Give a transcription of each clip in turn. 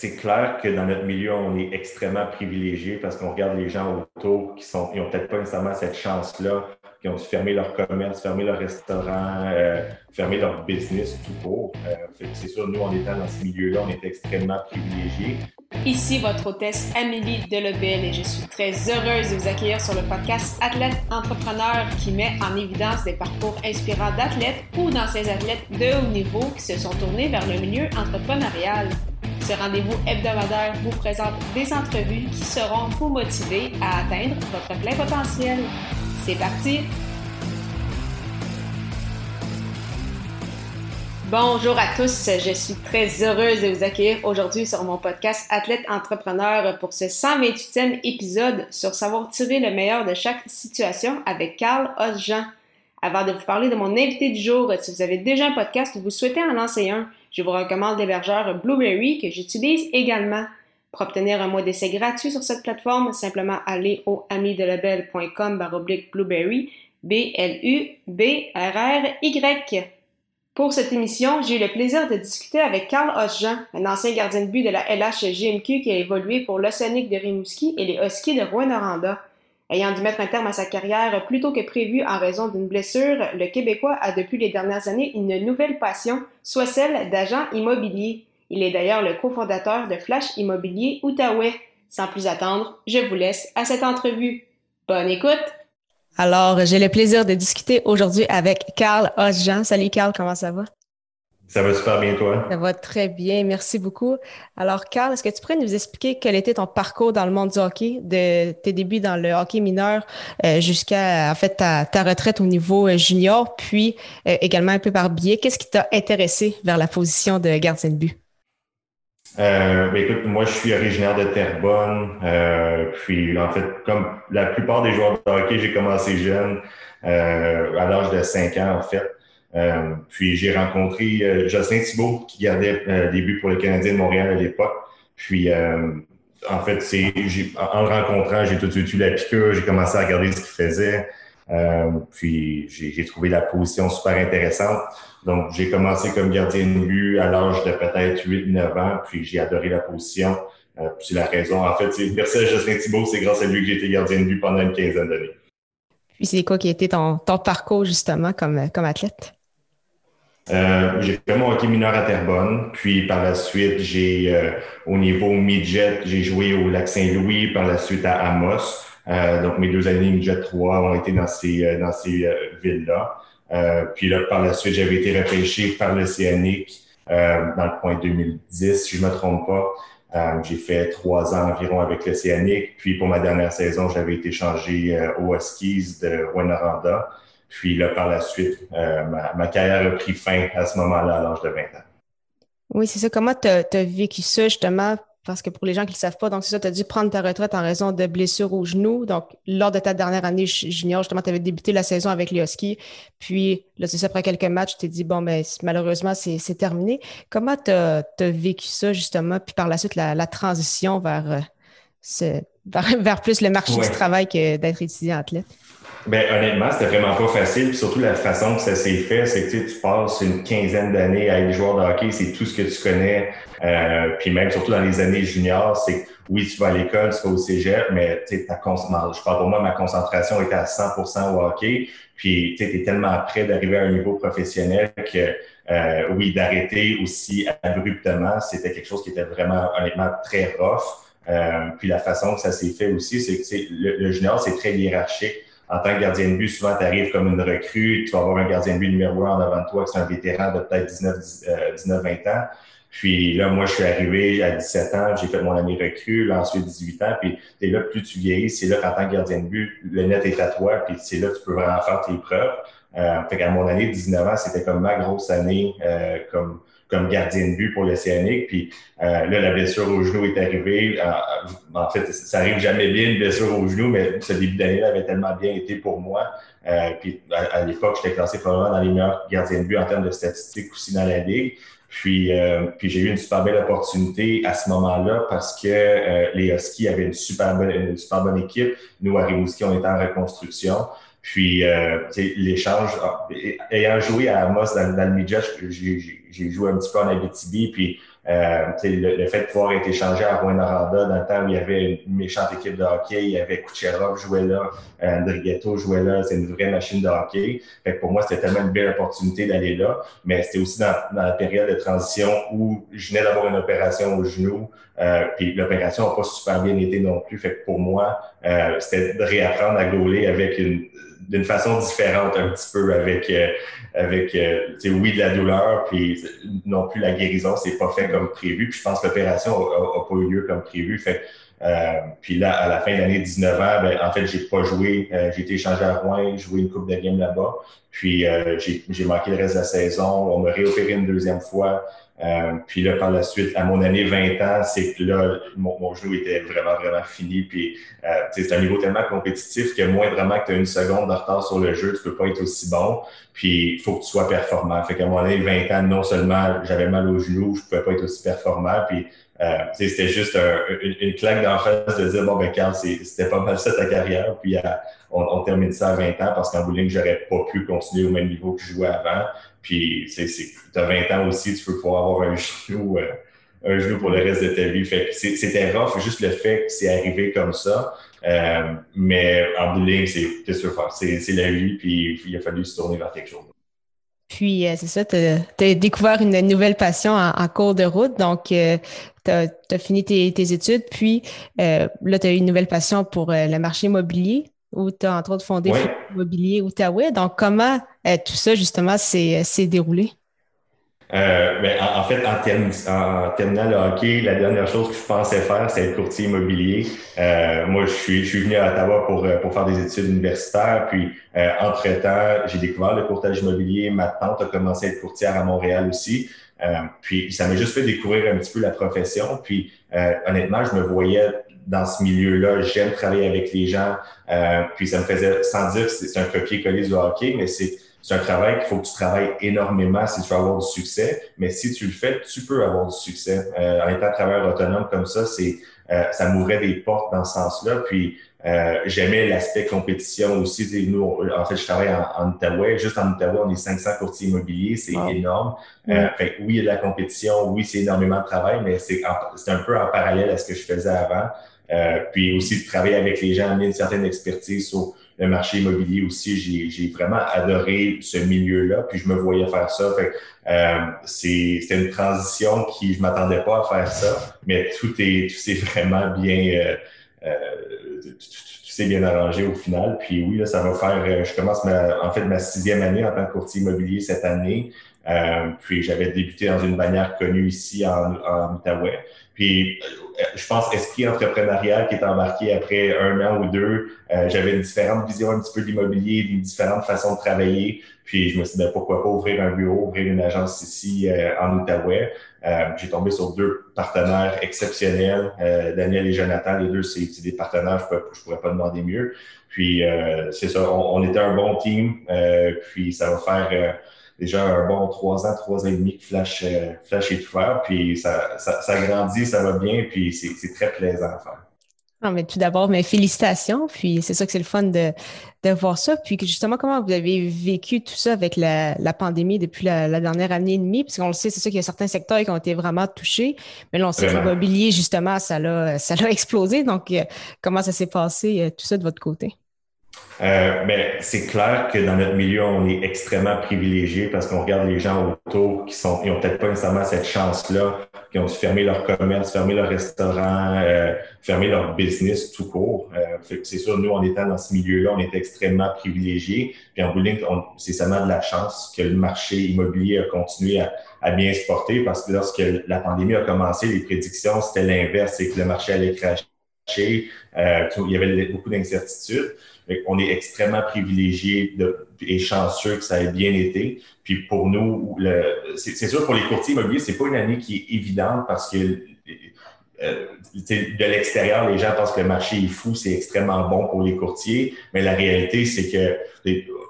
c'est clair que dans notre milieu, on est extrêmement privilégié parce qu'on regarde les gens autour qui sont, n'ont peut-être pas nécessairement cette chance-là, qui ont dû fermer leur commerce, fermer leur restaurant, euh, fermer leur business tout court. Euh, c'est sûr, nous, en étant dans ce milieu-là, on est extrêmement privilégiés. Ici votre hôtesse Amélie Delobel et je suis très heureuse de vous accueillir sur le podcast Athlète Entrepreneur qui met en évidence des parcours inspirants d'athlètes ou d'anciens athlètes de haut niveau qui se sont tournés vers le milieu entrepreneurial. Ce rendez-vous hebdomadaire vous présente des entrevues qui seront vous motiver à atteindre votre plein potentiel. C'est parti! Bonjour à tous, je suis très heureuse de vous accueillir aujourd'hui sur mon podcast Athlète Entrepreneur pour ce 128e épisode sur savoir tirer le meilleur de chaque situation avec Carl Osjean. Avant de vous parler de mon invité du jour, si vous avez déjà un podcast ou vous souhaitez en lancer un, je vous recommande l'hébergeur Blueberry que j'utilise également. Pour obtenir un mois d'essai gratuit sur cette plateforme, simplement aller au amidelabel.com Blueberry, B-L-U-B-R-R-Y. Pour cette émission, j'ai eu le plaisir de discuter avec Carl Osjean, un ancien gardien de but de la LHJMQ qui a évolué pour l'Océanique de Rimouski et les Huskies de Rouen-Noranda. Ayant dû mettre un terme à sa carrière plus tôt que prévu en raison d'une blessure, le Québécois a depuis les dernières années une nouvelle passion, soit celle d'agent immobilier. Il est d'ailleurs le cofondateur de Flash Immobilier Outaouais. Sans plus attendre, je vous laisse à cette entrevue. Bonne écoute! Alors, j'ai le plaisir de discuter aujourd'hui avec Carl Osjean. Salut Carl, comment ça va? Ça va super bien, toi? Ça va très bien, merci beaucoup. Alors, Carl, est-ce que tu pourrais nous expliquer quel était ton parcours dans le monde du hockey, de tes débuts dans le hockey mineur euh, jusqu'à en fait ta, retraite au niveau euh, junior, puis euh, également un peu par biais, qu'est-ce qui t'a intéressé vers la position de gardien de but? Euh, ben, écoute, moi, je suis originaire de Terrebonne. Euh, puis, en fait, comme la plupart des joueurs de hockey, j'ai commencé jeune, euh, à l'âge de 5 ans, en fait. Euh, puis, j'ai rencontré euh, Jocelyn Thibault, qui gardait des buts pour le Canadien de Montréal à l'époque. Puis, en fait, c'est, en le rencontrant, j'ai tout de suite eu la piqûre. J'ai commencé à regarder ce qu'il faisait. puis, j'ai trouvé la position super intéressante. Donc, j'ai commencé comme gardien de but à l'âge de peut-être 8-9 ans, puis j'ai adoré la position. Euh, c'est la raison. En fait, c'est merci à Justin Thibault, c'est grâce à lui que j'ai été gardien de but pendant une quinzaine d'années. Puis c'est quoi qui a été ton, ton parcours justement comme athlète? Euh, j'ai fait mon hockey mineur à Terrebonne, puis par la suite, j'ai euh, au niveau midget, j'ai joué au Lac Saint-Louis, par la suite à Amos. Euh, donc mes deux années midget 3 ont été dans ces, dans ces villes-là. Euh, puis là, par la suite, j'avais été repêché par l'Océanique euh, dans le point 2010, si je me trompe pas. Euh, j'ai fait trois ans environ avec l'Océanique. Puis pour ma dernière saison, j'avais été changé aux Huskies de Rwanda. Puis là, par la suite, ma, ma, carrière a pris fin à ce moment-là, à l'âge de 20 ans. Oui, c'est ça. Comment tu as, vécu ça justement? Parce que pour les gens qui ne le savent pas, donc c'est ça, tu as dû prendre ta retraite en raison de blessures au genou. Donc, lors de ta dernière année junior, justement, tu avais débuté la saison avec les Huskies. Puis, là, c'est ça, après quelques matchs, tu t'es dit, bon, mais ben, malheureusement, c'est terminé. Comment tu as, vécu ça, justement? Puis par la suite, la, transition vers, euh, ce, vers, plus le marché du travail que d'être étudiant athlète? Ben, honnêtement, c'était vraiment pas facile. Puis surtout, la façon que ça s'est fait, c'est que tu passes une quinzaine d'années à être joueur de hockey, c'est tout ce que tu connais. Euh, puis même, surtout dans les années juniors, c'est oui, tu vas à l'école, tu vas au cégep, mais tu sais, je parle pour moi, ma concentration était à 100% au hockey. Puis tu es tellement prêt d'arriver à un niveau professionnel que euh, oui, d'arrêter aussi abruptement, c'était quelque chose qui était vraiment, honnêtement, très rough. Euh, puis la façon que ça s'est fait aussi, c'est que le, le junior, c'est très hiérarchique en tant que gardien de but, souvent tu arrives comme une recrue, tu vas avoir un gardien de but numéro un en toi, qui est un vétéran de peut-être 19, 20 euh, ans. Puis là, moi, je suis arrivé à 17 ans, j'ai fait mon année recrue, là, ensuite 18 ans, puis es là, plus tu vieillis, c'est là qu'en tant que gardien de but, le net est à toi, puis c'est là que tu peux vraiment faire tes preuves. Euh, fait qu'à mon année de 19 ans, c'était comme ma grosse année euh, comme comme gardien de but pour l'Océanique. Puis euh, là, la blessure au genou est arrivée. En, fait, ça arrive jamais bien, une blessure au genou, mais ce début d'année avait tellement bien été pour moi. Euh, puis à, l'époque, j'étais classé probablement dans les meilleurs gardiens de but en termes de statistiques aussi dans la ligue. Puis, euh, puis j'ai eu une super belle opportunité à ce moment-là parce que euh, les Huskies avaient une super, bonne, une super bonne équipe. Nous, à Rimouski, on était en reconstruction. Puis euh, l'échange, ayant joué à Amos dans, le midget, j'ai joué un petit peu en Abitibi, puis Euh, le, fait de pouvoir être échangé à Rouen-Noranda dans le temps où il y avait une méchante équipe de hockey, il y avait Kucherov jouait là, Andrigetto jouait là, c'est une vraie machine de hockey. Fait que pour moi, c'était tellement une belle opportunité d'aller là, mais c'était aussi dans, dans, la période de transition où je venais d'avoir une opération au genou, euh, puis l'opération n'a pas super bien été non plus. Fait que pour moi, euh, c'était de réapprendre à gauler avec une d'une façon différente un petit peu avec euh, avec euh, oui de la douleur puis non plus la guérison c'est pas fait comme prévu puis je pense que l'opération a, pas eu lieu comme prévu. Fait euh, puis là à la fin de l'année 19 ans ben, en fait j'ai pas joué j'ai été échangé à Rouen joué une coupe de game là-bas puis j'ai manqué le reste de la saison on m'a réopéré une deuxième fois euh, puis là, par la suite, à mon année 20 ans, c'est que là, mon, genou était vraiment, vraiment fini. Puis euh, c'est un niveau tellement compétitif que moindrement que tu as une seconde de retard sur le jeu, tu peux pas être aussi bon. Puis il faut que tu sois performant. Fait qu'à mon année 20 ans, non seulement j'avais mal au genou, je pouvais pas être aussi performant. Puis euh, c'était juste une, claque d'en face de dire bon ben Carl, c'était pas mal ça ta carrière. Puis on, on, termine ça à 20 ans parce qu'en bowling, j'aurais pas pu continuer au même niveau que je jouais avant. Puis, tu as 20 ans aussi, tu peux pouvoir avoir un genou, euh, un genou pour le reste de ta vie. Fait c'était rough, juste le fait que c'est arrivé comme ça. Euh, mais en c'est que tu faire? C'est la vie, puis il a fallu se tourner vers quelque chose. Puis, euh, c'est ça, tu as, découvert une nouvelle passion en, cours de route. Donc, tu as, fini tes, tes études, puis là, tu as eu une nouvelle passion pour le marché immobilier où tu as entre autres fondé l'immobilier Outaouais. Donc, comment euh, tout ça, justement, s'est déroulé? Euh, ben, en, fait, en, terminant le hockey, la dernière chose que je pensais faire, c'est être courtier immobilier. Euh, moi, je suis, je suis venu à Ottawa pour, pour faire des études universitaires. Puis, entre-temps, j'ai découvert le courtage immobilier. Ma tante a commencé à être courtière à Montréal aussi. puis, ça m'a juste fait découvrir un petit peu la profession. Puis, honnêtement, je me voyais dans ce milieu-là, j'aime travailler avec les gens. Euh, puis ça me faisait, sans dire que c'est un copier-coller du hockey, mais c'est un travail qu'il faut que tu travailles énormément si tu veux avoir du succès. Mais si tu le fais, tu peux avoir du succès. Euh, en étant travailleur autonome comme ça, c'est euh, ça m'ouvrait des portes dans ce sens-là. Puis euh, j'aimais l'aspect compétition aussi. Nous, en fait, je travaille en, en, Outaouais. Juste en Outaouais, on est 500 courtiers immobiliers. C'est énorme. Euh, fait, oui, il y a de la compétition. Oui, c'est énormément de travail, mais c'est un peu en parallèle à ce que je faisais avant. Euh, puis aussi de travailler avec les gens, amener une certaine expertise sur le marché immobilier aussi. J'ai vraiment adoré ce milieu-là, puis je me voyais faire ça. Fait, euh, C'était une transition qui je m'attendais pas à faire ça, mais tout est tout s'est vraiment bien euh, euh tout, s'est bien arrangé au final. Puis oui, là, ça va faire. Euh, je commence ma, en fait ma sixième année en tant que courtier immobilier cette année. Euh, puis j'avais débuté dans une bannière connue ici en, en Outaouais. Puis euh, je pense esprit entrepreneurial qui est embarqué après un an ou deux. Euh, j'avais une différente vision un petit peu de l'immobilier, une différente façon de travailler. Puis je me suis dit ben, pourquoi pas ouvrir un bureau, ouvrir une agence ici en Outaouais. J'ai tombé sur deux partenaires exceptionnels, Daniel et Jonathan. Les deux, c'est des partenaires, je ne pourrais, pas demander mieux. Puis c'est ça, on, on, était un bon team. puis ça va faire déjà un bon trois ans, trois ans et demi que Flash, euh, Flash est ouvert, puis ça, ça, grandit, ça va bien, puis c'est très plaisant à faire. Non, mais tout d'abord, mes félicitations. Puis c'est ça que c'est le fun de, de voir ça. Puis justement, comment vous avez vécu tout ça avec la, la pandémie depuis la, dernière année et demie? Parce qu'on le sait, c'est ça qu'il y a certains secteurs qui ont été vraiment touchés. Mais là, on sait que l'immobilier, justement, ça l'a, ça l'a explosé. Donc, euh, comment ça s'est passé, euh, tout ça de votre côté? Euh, mais c'est clair que dans notre milieu, on est extrêmement privilégié parce qu'on regarde les gens autour qui sont, ils ont peut-être pas nécessairement cette chance-là, qui ont dû fermer leur commerce, fermer leur restaurant, euh, fermer leur business tout court. Euh, c'est sûr, nous, en étant dans ce milieu-là, on est extrêmement privilégiés. Puis en bowling, c'est seulement de la chance que le marché immobilier a continué à, à bien se porter parce que lorsque la pandémie a commencé, les prédictions, c'était l'inverse, c'est que le marché allait cracher. Euh, il y avait beaucoup d'incertitudes. On est extrêmement privilégié et chanceux que ça ait bien été. Puis pour nous, c'est sûr pour les courtiers immobiliers, c'est pas une année qui est évidente parce que euh, de l'extérieur, les gens pensent que le marché est fou, c'est extrêmement bon pour les courtiers, mais la réalité, c'est que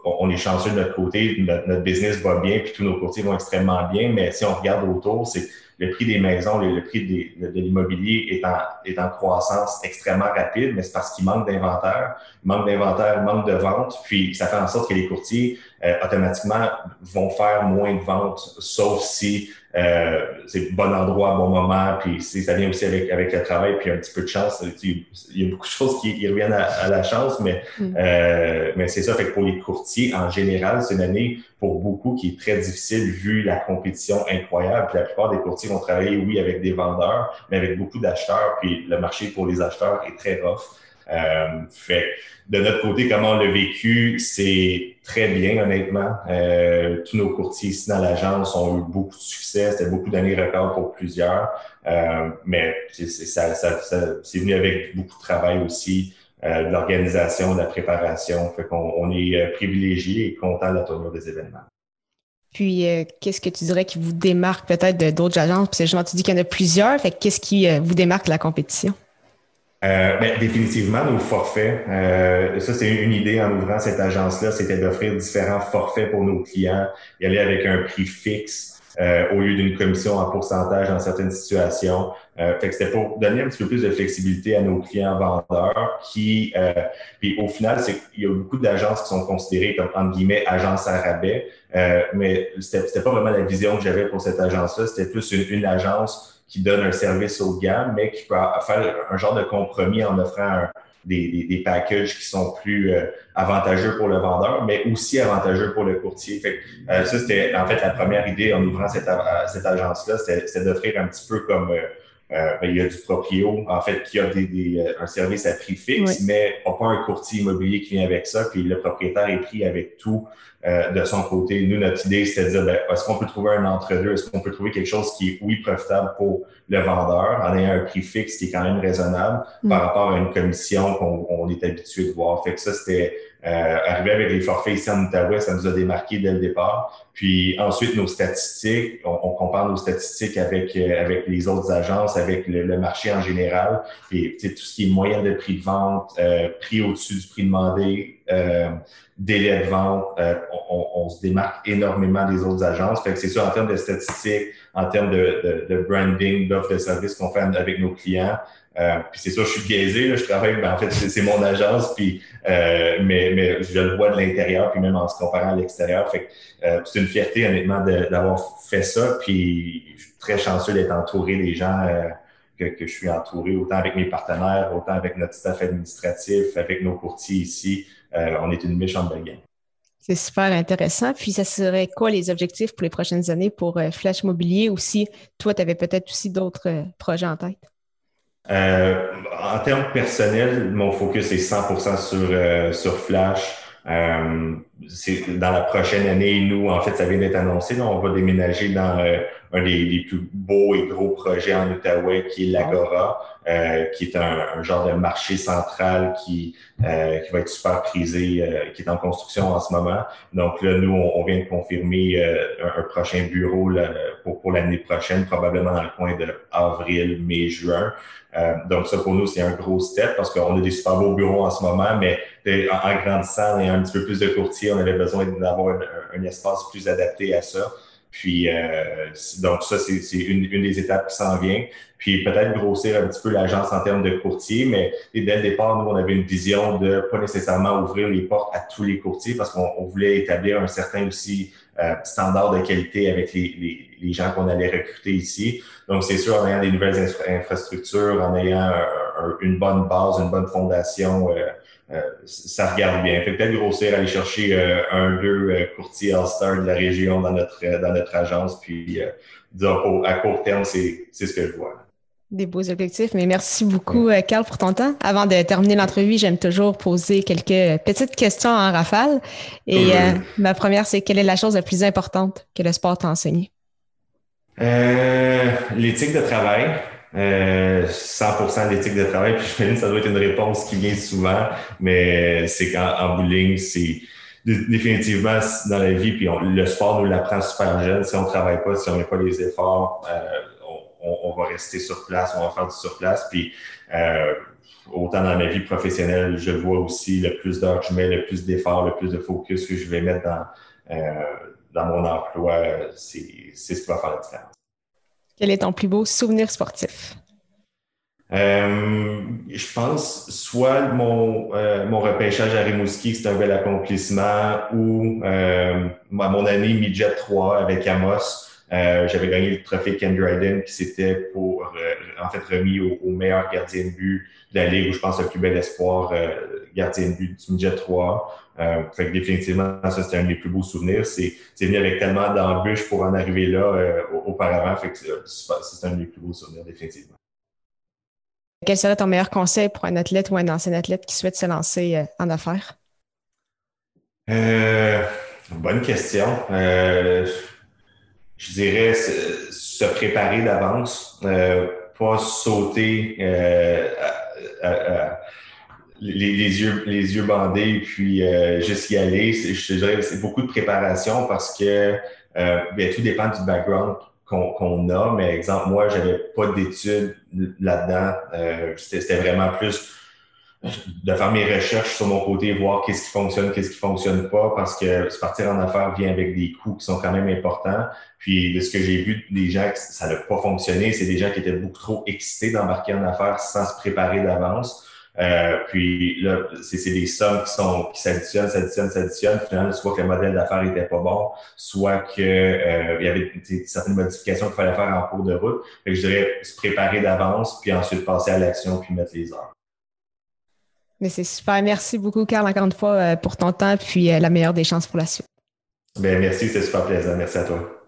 on est chanceux de notre côté, notre, business va bien, puis tous nos courtiers vont extrêmement bien, mais si on regarde autour, c'est le prix des maisons, le, prix de l'immobilier est en, est en croissance extrêmement rapide, mais c'est parce qu'il manque d'inventaire. Manque d'inventaire, manque de ventes, puis ça fait en sorte que les courtiers euh, automatiquement vont faire moins de ventes, sauf si euh, c'est bon endroit, bon moment, puis ça vient aussi avec, avec le travail, puis un petit peu de chance. Il y a beaucoup de choses qui, reviennent à, la chance, mais, mm. euh, mais c'est ça. Fait que pour les courtiers, en général, c'est une année pour beaucoup qui est très difficile vu la compétition incroyable. Puis la plupart des courtiers vont travailler, oui, avec des vendeurs, mais avec beaucoup d'acheteurs, puis le marché pour les acheteurs est très rough. Euh, fait de notre côté, comment on l'a vécu, c'est très bien, honnêtement. Euh, tous nos courtiers ici dans l'agence ont eu beaucoup de succès. C'était beaucoup d'années records pour plusieurs. Euh, mais c'est, ça, ça, c'est venu avec beaucoup de travail aussi, euh, de l'organisation, de la préparation. Fait qu'on on est privilégié et content de la tournure des événements. Puis, qu'est-ce que tu dirais qui vous démarque peut-être d'autres agences? Puis, justement, tu dis qu'il y en a plusieurs. Fait qu'est-ce qui vous démarque de la compétition? Euh, ben, définitivement, nos forfaits. Euh, ça, c'est une idée en ouvrant cette agence-là, c'était d'offrir différents forfaits pour nos clients, y aller avec un prix fixe euh, au lieu d'une commission en pourcentage dans certaines situations. Euh, fait que c'était pour donner un petit peu plus de flexibilité à nos clients vendeurs qui, euh, puis au final, il y a beaucoup d'agences qui sont considérées comme entre guillemets agences à rabais, mais c'était, c'était pas vraiment la vision que j'avais pour cette agence-là. C'était plus une, une agence qui donne un service haut de gamme, mais qui peut faire un genre de compromis en offrant des, des, packages qui sont plus euh, avantageux pour le vendeur, mais aussi avantageux pour le courtier. Fait euh, ça, c'était en fait la première idée en ouvrant cette, cette agence-là, c'était d'offrir un petit peu comme euh, ben, il y a du proprio, en fait, qui a des, des, un service à prix fixe, mais pas un courtier immobilier qui vient avec ça, puis le propriétaire est pris avec tout euh, de son côté. Nous, notre idée, c'était de dire, ben, est-ce qu'on peut trouver un entre-deux? Est-ce qu'on peut trouver quelque chose qui est, oui, profitable pour le vendeur en ayant un prix fixe qui est quand même raisonnable mm. par rapport à une commission qu'on est habitué de voir? Fait que ça, c'était euh, arrivé avec les forfaits ici en Outaouais, ça nous a démarqué dès le départ. Puis ensuite, nos statistiques, on, compare nos statistiques avec, euh, avec les autres agences, avec le, marché en général. Et tout ce qui est moyen de prix de vente, euh, prix au-dessus du prix demandé, euh, délai de vente, euh, on, on, se démarque énormément des autres agences. Fait que c'est sûr, en termes de statistiques, en termes de, de, de branding, d'offres de services qu'on fait avec nos clients. Euh, puis c'est sûr, je suis biaisé, là, je travaille, ben, en fait, c'est mon agence, puis euh, mais, mais je le vois de l'intérieur, puis même en se comparant à l'extérieur. Fait euh, c'est une fierté, honnêtement, d'avoir fait ça. Puis je suis très chanceux d'être entouré des gens que, que, je suis entouré, autant avec mes partenaires, autant avec notre staff administratif, avec nos courtiers ici. on est une méchante belle. C'est super intéressant. Puis, ça serait quoi les objectifs pour les prochaines années pour euh, Flash Mobilier? Aussi? Toi, tu avais peut-être aussi d'autres euh, projets en tête? Euh, en termes personnels, mon focus est 100% sur, sur Flash. C'est dans la prochaine année, nous, en fait, ça vient d'être annoncé. on va déménager dans un des, plus beaux et gros projets en Outaouais, qui est l'Agora. Euh, qui est un, genre de marché central qui, euh, qui va être super prisé, euh, qui est en construction en ce moment. Donc là, nous, on, vient de confirmer un, prochain bureau pour, pour l'année prochaine, probablement dans le coin de avril, mai, juin. donc ça, pour nous, c'est un gros step parce qu'on a des super beaux bureaux en ce moment, mais en, grandissant et un petit peu plus de courtiers, on avait besoin d'avoir un espace plus adapté à ça. Puis, euh, donc ça, c'est une, des étapes qui s'en vient. Puis peut-être grossir un petit peu l'agence en termes de courtier, mais dès le départ, nous, on avait une vision de pas nécessairement ouvrir les portes à tous les courtiers parce qu'on voulait établir un certain aussi euh, standard de qualité avec les, gens qu'on allait recruter ici. Donc, c'est sûr, en ayant des nouvelles infrastructures, en ayant une bonne base, une bonne fondation, euh, ça regarde bien. Fait peut-être grossir, aller chercher euh, un, deux euh, courtiers All-Star de la région dans notre, dans notre agence. Puis, disons, à court terme, c'est ce que je vois. Des beaux objectifs, mais merci beaucoup, Carl, pour ton temps. Avant de terminer l'entrevue, j'aime toujours poser quelques petites questions en rafale. Et ma première, c'est quelle est la chose la plus importante que le sport t'a enseigné? L'éthique de travail. 100% euh, d'éthique de travail. Puis je me dis ça doit être une réponse qui vient souvent, mais c'est qu'en bout c'est définitivement dans la vie, puis le sport nous l'apprend super jeune. Si on travaille pas, si on met pas les efforts, euh, on, va rester sur place, on va faire du sur place. Puis euh, autant dans ma vie professionnelle, je vois aussi le plus d'heures que je mets, le plus d'efforts, le plus de focus que je vais mettre dans, dans mon emploi, c'est ce qui va faire la différence. Quel est ton plus beau souvenir sportif? Euh, je pense soit mon, euh, repêchage à Rimouski, c'est un bel accomplissement, ou euh, mon année midget 3 avec Amos. J'avais gagné le trophée Ken Dryden qui s'était pour en fait remis au, meilleur gardien de but de la Ligue, où je pense le plus bel espoir gardien de but du midget 3. fait que définitivement, ça c'était un des plus beaux souvenirs. C'est venu avec tellement d'embûches pour en arriver là auparavant. Fait que c'est un des plus beaux souvenirs, définitivement. Quel serait ton meilleur conseil pour un athlète ou un ancien athlète qui souhaite se lancer euh, en affaires? Euh, bonne question. Euh, je dirais se, préparer d'avance, pas sauter les, yeux, les yeux bandés puis juste y aller. Je dirais c'est beaucoup de préparation parce que ben, tout dépend du background qu'on a, mais exemple, moi, j'avais pas d'études là-dedans. Euh, C'était vraiment plus de faire mes recherches sur mon côté, voir qu'est-ce qui fonctionne, qu'est-ce qui fonctionne pas, parce que partir en affaires vient avec des coûts qui sont quand même importants. Puis de ce que j'ai vu des gens ça n'a pas fonctionné, c'est des gens qui étaient beaucoup trop excités d'embarquer en affaires sans se préparer d'avance. Euh, puis là, c'est des sommes qui sont qui s'additionnent, s'additionnent, s'additionnent. Finalement, soit que le modèle d'affaires était pas bon, soit que euh, il y avait certaines modifications qu'il fallait faire en cours de route. Fait que je dirais se préparer d'avance, puis ensuite passer à l'action, puis mettre les heures. Mais c'est super. Merci beaucoup, Carl, encore une fois, euh, pour ton temps, puis la meilleure des chances pour la suite. Bien, merci, c'est super plaisant. Merci à toi.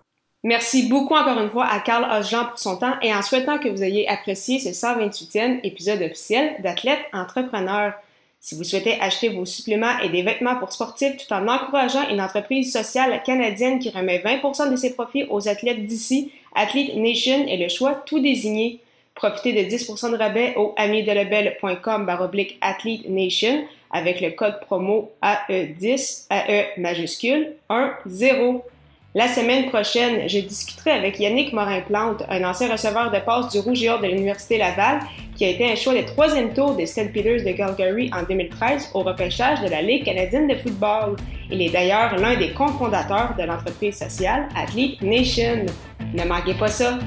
Merci beaucoup encore une fois à Carl Osjean pour son temps et en souhaitant que vous ayez apprécié ce 128e épisode officiel d'Athlète Entrepreneur. Si vous souhaitez acheter vos suppléments et des vêtements pour sportifs tout en encourageant une entreprise sociale canadienne qui remet 20% de ses profits aux athlètes d'ici, Athlete Nation est le choix tout désigné. Profitez de 10% de rabais au amidelebel.com baroblique Athlete Nation avec le code promo AE10, AE majuscule 1 0. La semaine prochaine, je discuterai avec Yannick Morin-Plante, un ancien receveur de passe du Rouge et Or de l'Université Laval, qui a été un choix des troisième tour des St. Peters de Calgary en 2013 au repêchage de la Ligue canadienne de football. Il est d'ailleurs l'un des cofondateurs de l'entreprise sociale Athlete Nation. Ne manquez pas ça!